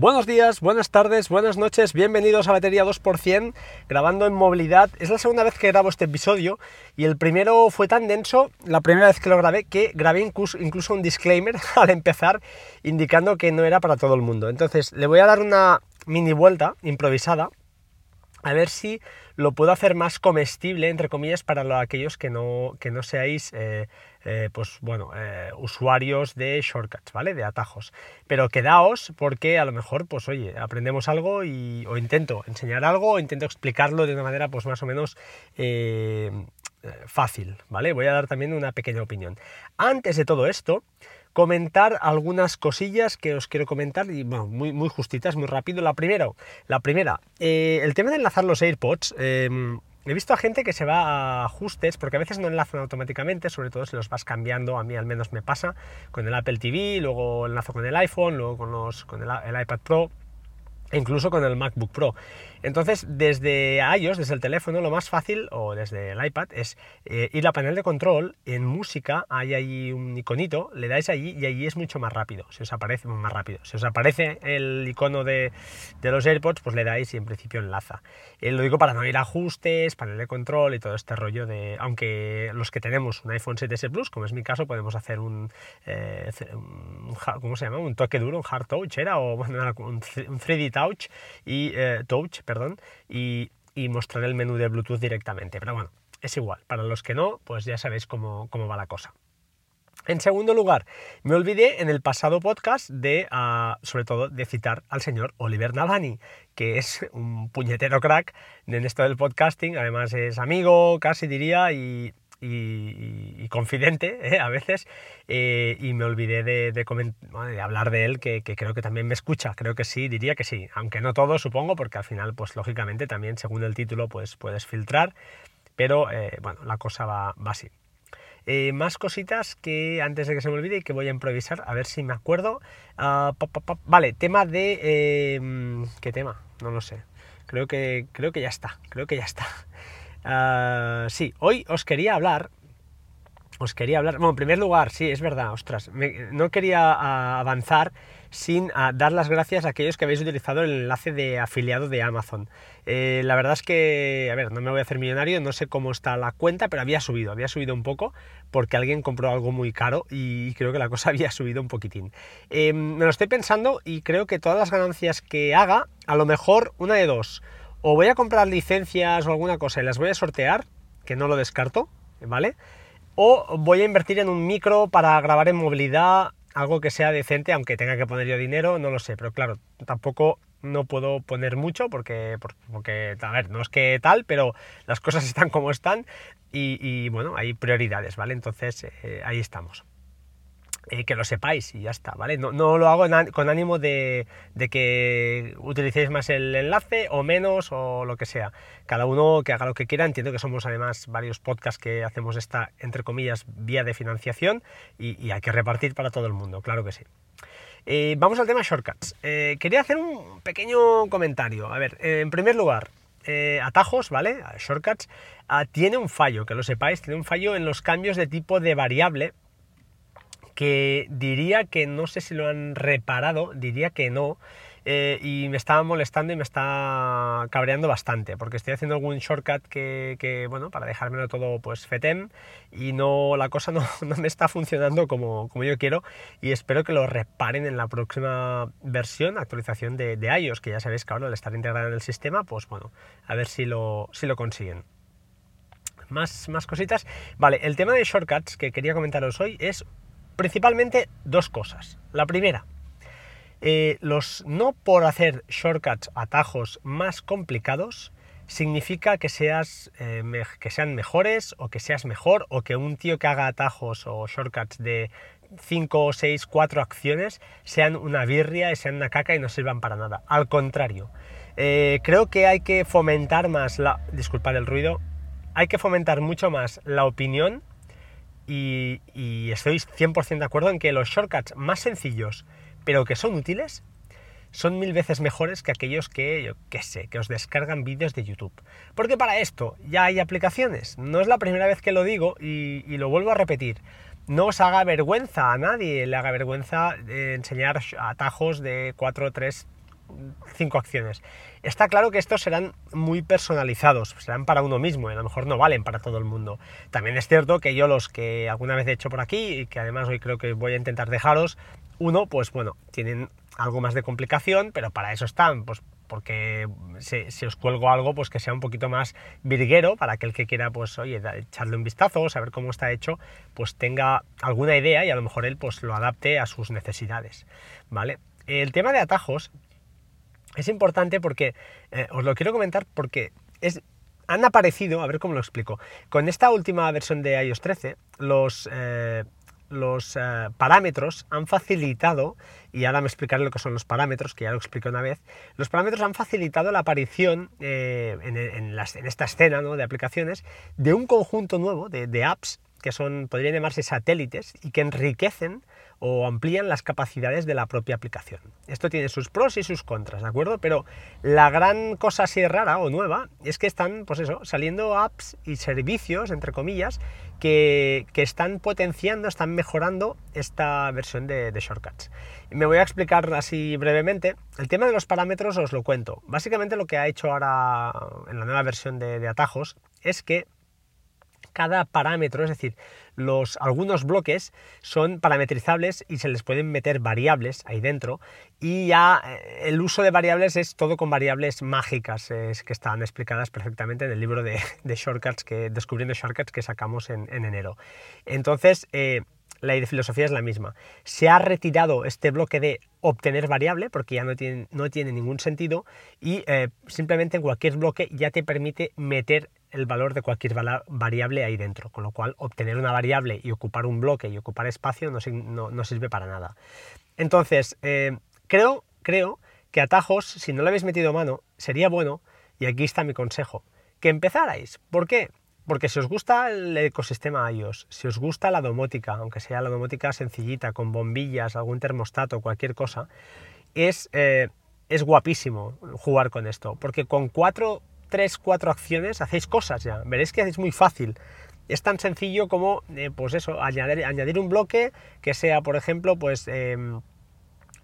Buenos días, buenas tardes, buenas noches, bienvenidos a Batería 2%, grabando en movilidad. Es la segunda vez que grabo este episodio y el primero fue tan denso, la primera vez que lo grabé, que grabé incluso, un disclaimer al empezar indicando que no era para todo el mundo. Entonces le voy a dar una mini vuelta improvisada a ver si lo puedo hacer más comestible, entre comillas, para aquellos que no, que no seáis, eh, eh, pues bueno, eh, usuarios de shortcuts, ¿vale? De atajos. Pero quedaos porque a lo mejor, pues oye, aprendemos algo y, o intento enseñar algo, o intento explicarlo de una manera, pues más o menos fácil, ¿vale? Voy a dar también una pequeña opinión. Antes de todo esto, comentar algunas cosillas que os quiero comentar y bueno, muy, muy justitas, muy rápido. La primera, la primera eh, el tema de enlazar los AirPods. Em, he visto a gente que se va a ajustes, porque a veces no enlazan automáticamente, sobre todo si los vas cambiando, a mí al menos me pasa, con el Apple TV, luego enlazo con el iPhone, luego con, los, con el iPad Pro, incluso con el MacBook Pro. Entonces, desde iOS, desde el teléfono, lo más fácil, o desde el iPad, es eh, ir a panel de control, en música hay ahí un iconito, le dais allí y allí es mucho más rápido, si os aparece más rápido. Si os aparece el icono de, los AirPods, pues le dais y en principio enlaza. Eh, lo digo para no ir a ajustes, panel de control y todo este rollo de, aunque los que tenemos un iPhone 7S Plus, como es mi caso, podemos hacer un, eh, ¿cómo se llama? Un toque duro, un hard touch, era, o bueno, un 3D touch y touch, perdón, y, mostrar el menú de Bluetooth directamente. Pero bueno, es igual. Para los que no, pues ya sabéis cómo, va la cosa. En segundo lugar, me olvidé en el pasado podcast de, ah, sobre todo, de citar al señor Oliver Nalani, que es un puñetero crack en esto del podcasting, además es amigo, casi diría, y y, confidente ¿eh? a veces eh, y me olvidé de, de, hablar de él que, creo que también me escucha creo que sí diría que sí aunque no todo supongo porque al final pues lógicamente también según el título pues puedes filtrar pero eh, bueno la cosa va, así. Más cositas que antes de que se me olvide y que voy a improvisar a ver si me acuerdo. Ah, vale tema de qué tema no lo sé. Creo que creo que ya está creo que ya está Ah, sí, hoy os quería hablar. Os quería hablar. Bueno, en primer lugar, sí, es verdad, ostras. no quería ah, avanzar sin ah, dar las gracias a aquellos que habéis utilizado el enlace de afiliado de Amazon. Eh, la verdad es que, a ver, no me voy a hacer millonario, no sé cómo está la cuenta, pero había subido, había subido un poco porque alguien compró algo muy caro y creo que la cosa había subido un poquitín. Eh, me lo estoy pensando y creo que todas las ganancias que haga, a lo mejor una de dos o voy a comprar licencias o alguna cosa y las voy a sortear, que no lo descarto, ¿vale? O voy a invertir en un micro para grabar en movilidad, algo que sea decente, aunque tenga que poner yo dinero, no lo sé, pero claro, tampoco no puedo poner mucho porque, porque a ver, no es que tal, pero las cosas están como están y, bueno, hay prioridades, ¿vale? Entonces eh, ahí estamos. Eh, que lo sepáis y ya está, ¿vale? No, lo hago con ánimo de, que utilicéis más el enlace o menos o lo que sea. Cada uno que haga lo que quiera. Entiendo que somos además varios podcasts que hacemos esta, entre comillas, vía de financiación y, hay que repartir para todo el mundo, claro que sí. Eh, vamos al tema shortcuts. Eh, quería hacer un pequeño comentario. A ver, en primer lugar, atajos, ¿vale? Shortcuts, ah, tiene un fallo, que lo sepáis, tiene un fallo en los cambios de tipo de variable que diría que no sé si lo han reparado, diría que no, eh, y me está molestando y me está cabreando bastante, porque estoy haciendo algún shortcut que, bueno, para dejármelo todo pues fetem, y no, la cosa no, me está funcionando como, como, yo quiero, y espero que lo reparen en la próxima versión, actualización de, de iOS, que ya sabéis que ahora al estar integrada en el sistema, pues bueno, a ver si lo, si lo consiguen. Más, más cositas. Vale, el tema de shortcuts que quería comentaros hoy es principalmente dos cosas. La primera, eh, los no por hacer shortcuts, atajos más complicados, significa que, seas, eh, que sean mejores o que seas mejor o que un tío que haga atajos o shortcuts de 5, 6, 4 acciones sean una birria y sean una caca y no sirvan para nada. Al contrario, eh, creo que hay que fomentar más la... Disculpad el ruido. Hay que fomentar mucho más la opinión y, estoy 100% de acuerdo en que los shortcuts más sencillos, pero que son útiles, son mil veces mejores que aquellos que, yo qué sé, que os descargan vídeos de YouTube. Porque para esto ya hay aplicaciones. No es la primera vez que lo digo y, lo vuelvo a repetir. No os haga vergüenza a nadie, le haga vergüenza enseñar atajos de 4, 3, cinco acciones. Está claro que estos serán muy personalizados, serán para uno mismo y a lo mejor no valen para todo el mundo. También es cierto que yo los que alguna vez he hecho por aquí y que además hoy creo que voy a intentar dejaros, uno, pues bueno, tienen algo más de complicación, pero para eso están, pues porque si, os cuelgo algo, pues que sea un poquito más virguero para que el que quiera, pues oye, echarle un vistazo, saber cómo está hecho, pues tenga alguna idea y a lo mejor él pues lo adapte a sus necesidades, ¿vale? El tema de atajos es importante porque, eh, os lo quiero comentar porque han aparecido, a ver cómo lo explico, con esta última versión de iOS 13, los... Eh, eh, parámetros han facilitado, y ahora me explicaré lo que son los parámetros, que ya lo expliqué una vez, los parámetros han facilitado la aparición en, esta escena de aplicaciones de un conjunto nuevo de, apps que son, podrían llamarse satélites y que enriquecen o amplían las capacidades de la propia aplicación. Esto tiene sus pros y sus contras, ¿de acuerdo? Pero la gran cosa así rara o nueva es que están, pues eso, saliendo apps y servicios, entre comillas, que, están potenciando, están mejorando esta versión de, Shortcuts. Me voy a explicar así brevemente. El tema de los parámetros os lo cuento. Básicamente lo que ha hecho ahora en la nueva versión de atajos es que cada parámetro, es decir, los, algunos bloques son parametrizables y se les pueden meter variables ahí dentro y ya eh, el uso de variables es todo con variables mágicas es, que están explicadas perfectamente en el libro de, shortcuts que descubriendo shortcuts que sacamos en, enero. Entonces, eh, la filosofía es la misma. Se ha retirado este bloque de obtener variable porque ya no tiene, no tiene ningún sentido y eh, simplemente en cualquier bloque ya te permite meter el valor de cualquier variable ahí dentro, con lo cual obtener una variable y ocupar un bloque y ocupar espacio no, sirve para nada. Entonces, eh, creo, creo que atajos, si no le habéis metido mano, sería bueno, y aquí está mi consejo, que empezarais. ¿Por qué? Porque si os gusta el ecosistema iOS, si os gusta la domótica, aunque sea la domótica sencillita, con bombillas, algún termostato, cualquier cosa, es, eh, es guapísimo jugar con esto, porque con cuatro tres, cuatro acciones, hacéis cosas ya. Veréis que es muy fácil. Es tan sencillo como, eh, pues eso, añadir, añadir, un bloque que sea, por ejemplo, pues, em,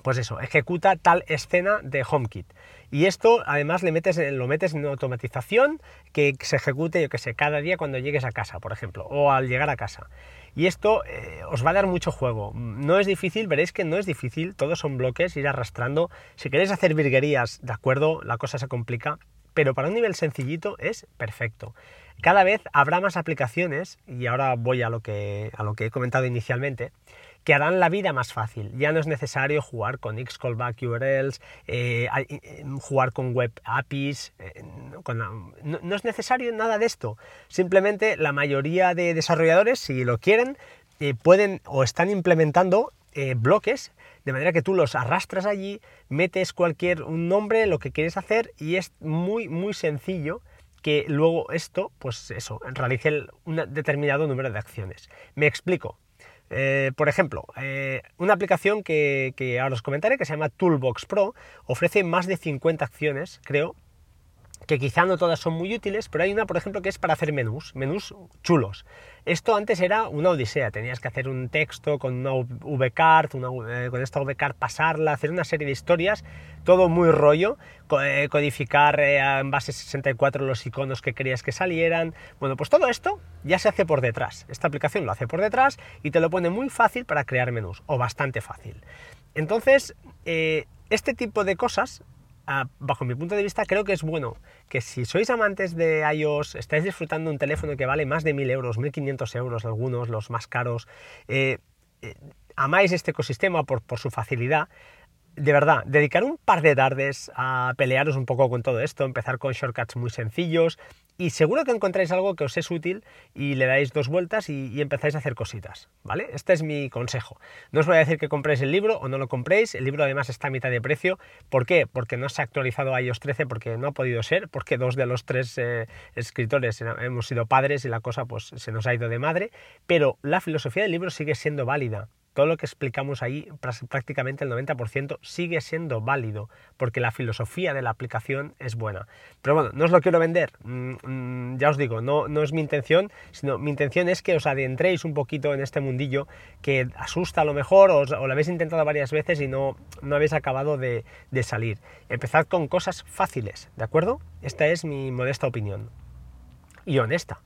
pues eso, ejecuta tal escena de HomeKit. Y esto, además, le metes, lo metes en automatización que se ejecute, yo que sé, cada día cuando llegues a casa, por ejemplo, o al llegar a casa. Y esto eh, os va a dar mucho juego. No es difícil, veréis que no es difícil, todos son bloques, ir arrastrando. Si queréis hacer virguerías, de acuerdo, la cosa se complica, pero para un nivel sencillito es perfecto. Cada vez habrá más aplicaciones, y ahora voy a lo que, a lo que he comentado inicialmente, que harán la vida más fácil. Ya no es necesario jugar con Xcallback URLs, eh, eh, jugar con web APIs, eh, no, es necesario nada de esto. Simplemente la mayoría de desarrolladores, si lo quieren, pueden o están implementando bloques de manera que tú los arrastras allí, metes cualquier un nombre, lo que quieres hacer y es muy muy sencillo que luego esto, pues eso, realice un determinado número de acciones. Me explico. Eh, por ejemplo, eh, una aplicación que, que, ahora os comentaré, que se llama Toolbox Pro, ofrece más de 50 acciones, creo, que quizá no todas son muy útiles, pero hay una, por ejemplo, que es para hacer menús, menús chulos. Esto antes era una odisea, tenías que hacer un texto con una VCard, una, eh, con esta VCard pasarla, hacer una serie de historias, todo muy rollo, eh, codificar eh, en base 64 los iconos que querías que salieran. Bueno, pues todo esto ya se hace por detrás. Esta aplicación lo hace por detrás y te lo pone muy fácil para crear menús, o bastante fácil. Entonces, este tipo de cosas bajo mi punto de vista, creo que es bueno que si sois amantes de iOS, estáis disfrutando un teléfono que vale más de 1000 euros, 1500 euros, algunos, los más caros, eh, eh, amáis este ecosistema por, por su facilidad, de verdad, dedicar un par de tardes a pelearos un poco con todo esto, empezar con shortcuts muy sencillos y seguro que encontráis algo que os es útil y le dais dos vueltas y, empezáis a hacer cositas, ¿vale? Este es mi consejo. No os voy a decir que compréis el libro o no lo compréis, el libro además está a mitad de precio. ¿Por qué? Porque no se ha actualizado a iOS 13 porque no ha podido ser, porque dos de los tres eh, escritores hemos sido padres y la cosa pues se nos ha ido de madre, pero la filosofía del libro sigue siendo válida todo lo que explicamos ahí, prácticamente el 90% sigue siendo válido, porque la filosofía de la aplicación es buena. Pero bueno, no os lo quiero vender, mm, mm, ya os digo, no, no es mi intención, sino mi intención es que os adentréis un poquito en este mundillo que asusta a lo mejor, o, lo habéis intentado varias veces y no, no habéis acabado de, de salir. Empezad con cosas fáciles, ¿de acuerdo? Esta es mi modesta opinión y honesta.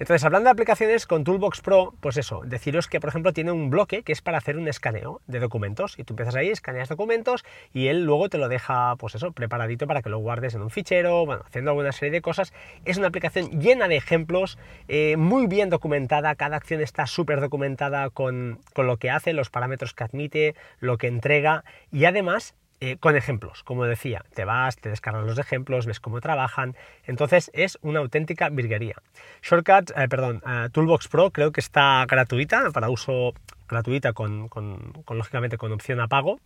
Entonces, hablando de aplicaciones con Toolbox Pro, pues eso, deciros que, por ejemplo, tiene un bloque que es para hacer un escaneo de documentos. Y tú empiezas ahí, escaneas documentos y él luego te lo deja, pues eso, preparadito para que lo guardes en un fichero, bueno, haciendo alguna serie de cosas. Es una aplicación llena de ejemplos, eh, muy bien documentada, cada acción está súper documentada con, con lo que hace, los parámetros que admite, lo que entrega y además eh, con ejemplos, como decía, te vas, te descargas los ejemplos, ves cómo trabajan, entonces es una auténtica virguería. Shortcut, eh, perdón, eh, Toolbox Pro creo que está gratuita, para uso gratuita con, lógicamente con opción a pago,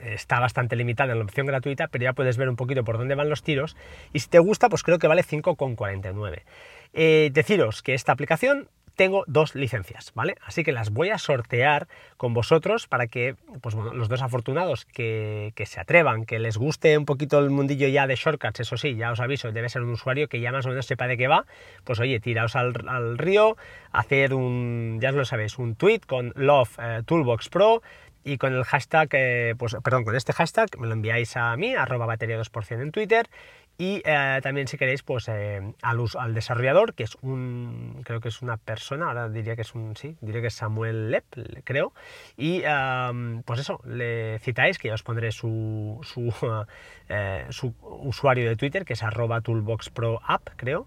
está bastante limitada en la opción gratuita, pero ya puedes ver un poquito por dónde van los tiros. Y si te gusta, pues creo que vale 5,49. deciros que esta aplicación tengo dos licencias, ¿vale? Así que las voy a sortear con vosotros para que, pues bueno, los dos afortunados que, se atrevan, que les guste un poquito el mundillo ya de shortcuts, eso sí, ya os aviso, debe ser un usuario que ya más o menos sepa de qué va, pues oye, tiraos al, río, hacer un, ya lo sabéis, un tweet con Love eh, Toolbox Pro, y con el hashtag, eh, pues perdón, con este hashtag me lo enviáis a mí, arroba batería 2% en Twitter y eh, también si queréis pues eh, al, desarrollador que es un creo que es una persona ahora diría que es un sí diría que es Samuel Lepp creo y pues eso le citáis que ya os pondré su su, eh, su usuario de Twitter que es arroba toolboxproapp creo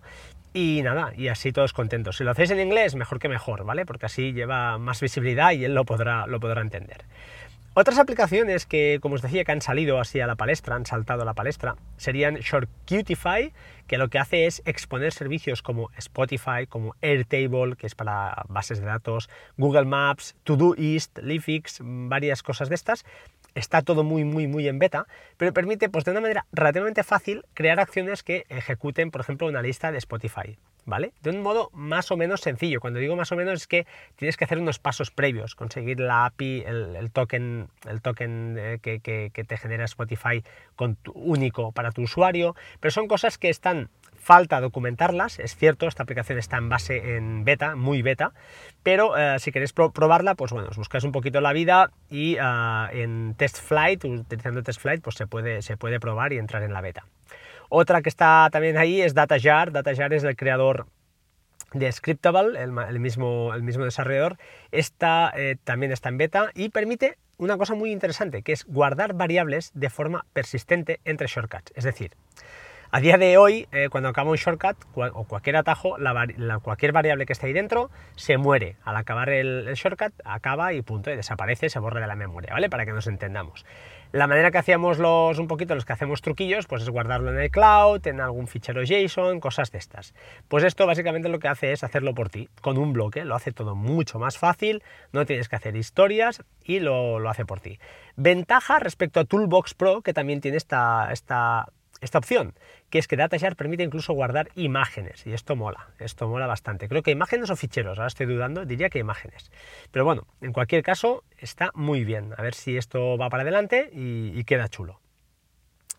y nada, y así todos contentos. Si lo hacéis en inglés, mejor que mejor, ¿vale? Porque así lleva más visibilidad y él lo podrá, lo podrá entender. Otras aplicaciones que, como os decía, que han salido así a la palestra, han saltado a la palestra, serían ShortCutify, que lo que hace es exponer servicios como Spotify, como Airtable, que es para bases de datos, Google Maps, Todoist, Leafix, varias cosas de estas. Está todo muy, muy, muy en beta, pero permite, pues de una manera relativamente fácil, crear acciones que ejecuten, por ejemplo, una lista de Spotify. ¿Vale? De un modo más o menos sencillo. Cuando digo más o menos es que tienes que hacer unos pasos previos, conseguir la API, el, token, el token eh, que, te genera Spotify con único para tu usuario, pero son cosas que están falta documentarlas, es cierto, esta aplicación está en base en beta, muy beta, pero eh, si queréis probarla, pues bueno, os un poquito la vida y eh, en Test Flight, utilizando Test Flight, pues se puede, se puede probar y entrar en la beta. Otra que está también ahí es DataJar. DataJar es el creador de Scriptable, el, mismo, el desarrollador. Esta eh, también está en beta y permite una cosa muy interesante, que es guardar variables de forma persistente entre shortcuts. Es decir, a día de hoy, eh, cuando acaba un shortcut o cualquier atajo, cualquier variable que esté ahí dentro se muere. Al acabar el, shortcut, acaba y punto, y desaparece, se borra de la memoria, ¿vale? Para que nos entendamos. La manera que hacíamos los, un poquito los que hacemos truquillos, pues es guardarlo en el cloud, en algún fichero JSON, cosas de estas. Pues esto básicamente lo que hace es hacerlo por ti, con un bloque, lo hace todo mucho más fácil, no tienes que hacer historias y lo, lo hace por ti. Ventaja respecto a Toolbox Pro, que también tiene esta, esta esta opción, que es que DataShare permite incluso guardar imágenes, y esto mola, esto mola bastante. Creo que imágenes o ficheros, ahora estoy dudando, diría que imágenes. Pero bueno, en cualquier caso, está muy bien, a ver si esto va para adelante y, queda chulo.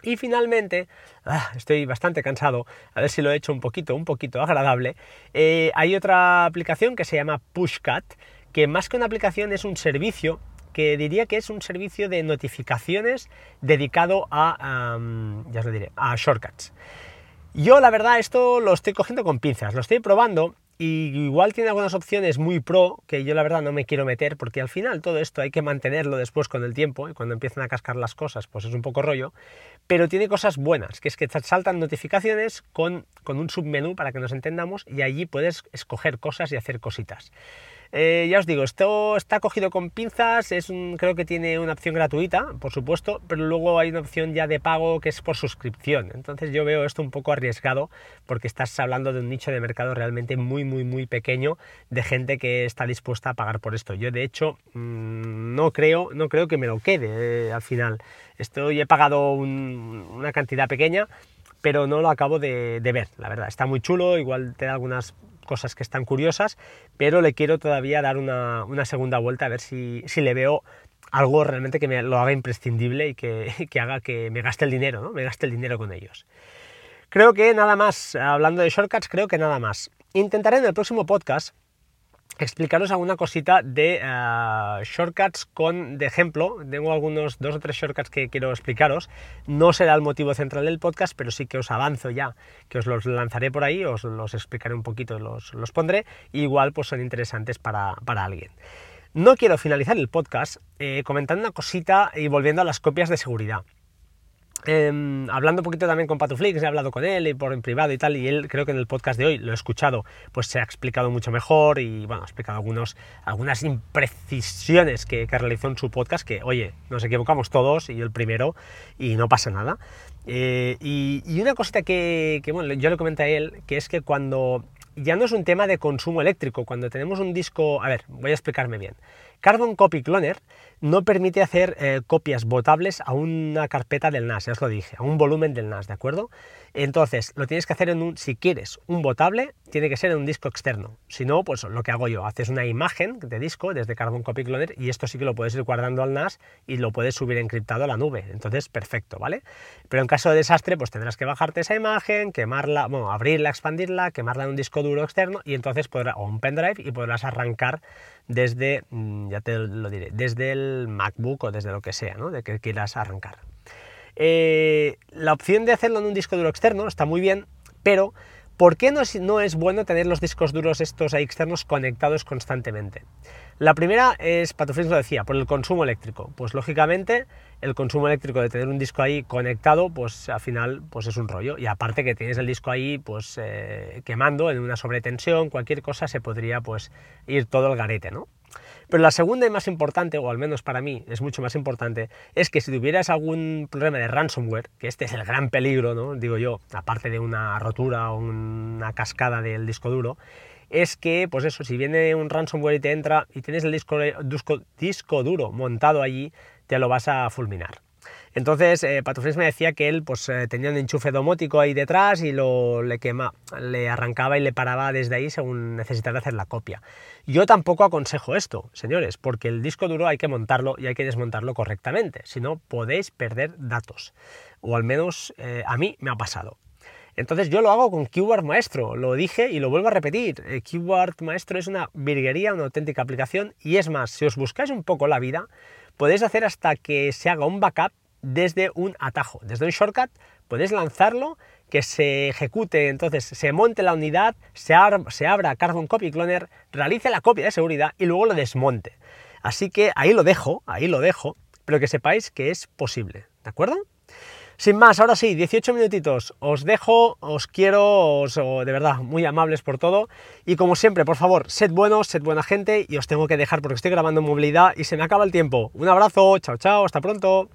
Y finalmente, ah, estoy bastante cansado, a ver si lo he hecho un poquito, un poquito agradable. Eh, hay otra aplicación que se llama Pushcat, que más que una aplicación es un servicio que diría que es un servicio de notificaciones dedicado a, ya os lo diré, a shortcuts. Yo la verdad esto lo estoy cogiendo con pinzas, lo estoy probando y igual tiene algunas opciones muy pro que yo la verdad no me quiero meter porque al final todo esto hay que mantenerlo después con el tiempo y cuando empiezan a cascar las cosas pues es un poco rollo, pero tiene cosas buenas, que es que saltan notificaciones con, con un submenú para que nos entendamos y allí puedes escoger cosas y hacer cositas. Eh, ya os digo, esto está cogido con pinzas, es creo que tiene una opción gratuita, por supuesto, pero luego hay una opción ya de pago que es por suscripción. Entonces yo veo esto un poco arriesgado porque estás hablando de un nicho de mercado realmente muy, muy, muy pequeño de gente que está dispuesta a pagar por esto. Yo de hecho mm, no, creo, no creo que me lo quede eh, al final. Esto he pagado una cantidad pequeña, pero no lo acabo de ver, la verdad. Está muy chulo, igual te da algunas cosas que están curiosas, pero le quiero todavía dar una, segunda vuelta a ver si, le veo algo realmente que me lo haga imprescindible y que, que, haga que me gaste el dinero, ¿no? Me gaste el dinero con ellos. Creo que nada más, hablando de shortcuts, creo que nada más. Intentaré en el próximo podcast explicaros alguna cosita de eh, shortcuts con de ejemplo. Tengo algunos dos o tres shortcuts que quiero explicaros. No será el motivo central del podcast, pero sí que os avanzo ya, que os los lanzaré por ahí, os los explicaré un poquito, los, los pondré. igual pues son interesantes para, alguien. No quiero finalizar el podcast eh, comentando una cosita y volviendo a las copias de seguridad. Em, hablando un poquito también con Patuflix, he hablado con él y por en privado y tal, y él creo que en el podcast de hoy lo he escuchado, pues se ha explicado mucho mejor y bueno, ha explicado algunos, algunas imprecisiones que, realizó en su podcast, que oye, nos equivocamos todos y yo el primero y no pasa nada. Eh, y, una cosita que, que, yo le comenté a él, que es que cuando ya no es un tema de consumo eléctrico, cuando tenemos un disco, a ver, voy a explicarme bien. Carbon Copy Cloner no permite hacer eh, copias botables a una carpeta del NAS, ya os lo dije, a un volumen del NAS, ¿de acuerdo? Entonces, lo tienes que hacer en un, si quieres un botable, tiene que ser en un disco externo. Si no, pues lo que hago yo, haces una imagen de disco desde Carbon Copy Cloner y esto sí que lo puedes ir guardando al NAS y lo puedes subir encriptado a la nube. Entonces, perfecto, ¿vale? Pero en caso de desastre, pues tendrás que bajarte esa imagen, quemarla, bueno, abrirla, expandirla, quemarla en un disco duro externo y entonces podrás, o un pendrive y podrás arrancar desde, mm, ya te lo diré, desde el MacBook o desde lo que sea. De que quieras arrancar. Eh, la opción de hacerlo en un disco duro externo está muy bien, pero ¿por qué no es, no es bueno tener los discos duros estos ahí externos conectados constantemente? La primera es, Patufrins lo decía, por el consumo eléctrico. Pues lógicamente el consumo eléctrico de tener un disco ahí conectado, pues al final pues es un rollo. Y aparte que tienes el disco ahí pues eh, quemando en una sobretensión, cualquier cosa se podría pues ir todo el garete, ¿no? Pero la segunda y más importante, o al menos para mí es mucho más importante, es que si tuvieras algún problema de ransomware, que este es el gran peligro, ¿no? digo yo, aparte de una rotura o una cascada del disco duro, es que, pues eso, si viene un ransomware y te entra y tienes el disco, disco duro montado allí, te lo vas a fulminar. Entonces, eh, me decía que él pues, eh, tenía un enchufe domótico ahí detrás y lo, le, le arrancaba y le paraba desde ahí según necesitara hacer la copia. Yo tampoco aconsejo esto, señores, porque el disco duro hay que montarlo y hay que desmontarlo correctamente, si no podéis perder datos. O al menos eh, a mí me ha pasado. Entonces yo lo hago con Keyword Maestro, lo dije y lo vuelvo a repetir. Eh, Keyword Maestro es una virguería, una auténtica aplicación y es más, si os buscáis un poco la vida, podéis hacer hasta que se haga un backup desde un atajo, desde un shortcut, podéis lanzarlo, que se ejecute, entonces se monte la unidad, se, se abra Carbon Copy Cloner, realice la copia de seguridad y luego lo desmonte. Así que ahí lo dejo, ahí lo dejo, pero que sepáis que es posible, ¿de acuerdo? Sin más, ahora sí, 18 minutitos. Os dejo, os quiero, os, de verdad, muy amables por todo. Y como siempre, por favor, sed buenos, sed buena gente y os tengo que dejar porque estoy grabando en movilidad y se me acaba el tiempo. Un abrazo, chao, chao, hasta pronto.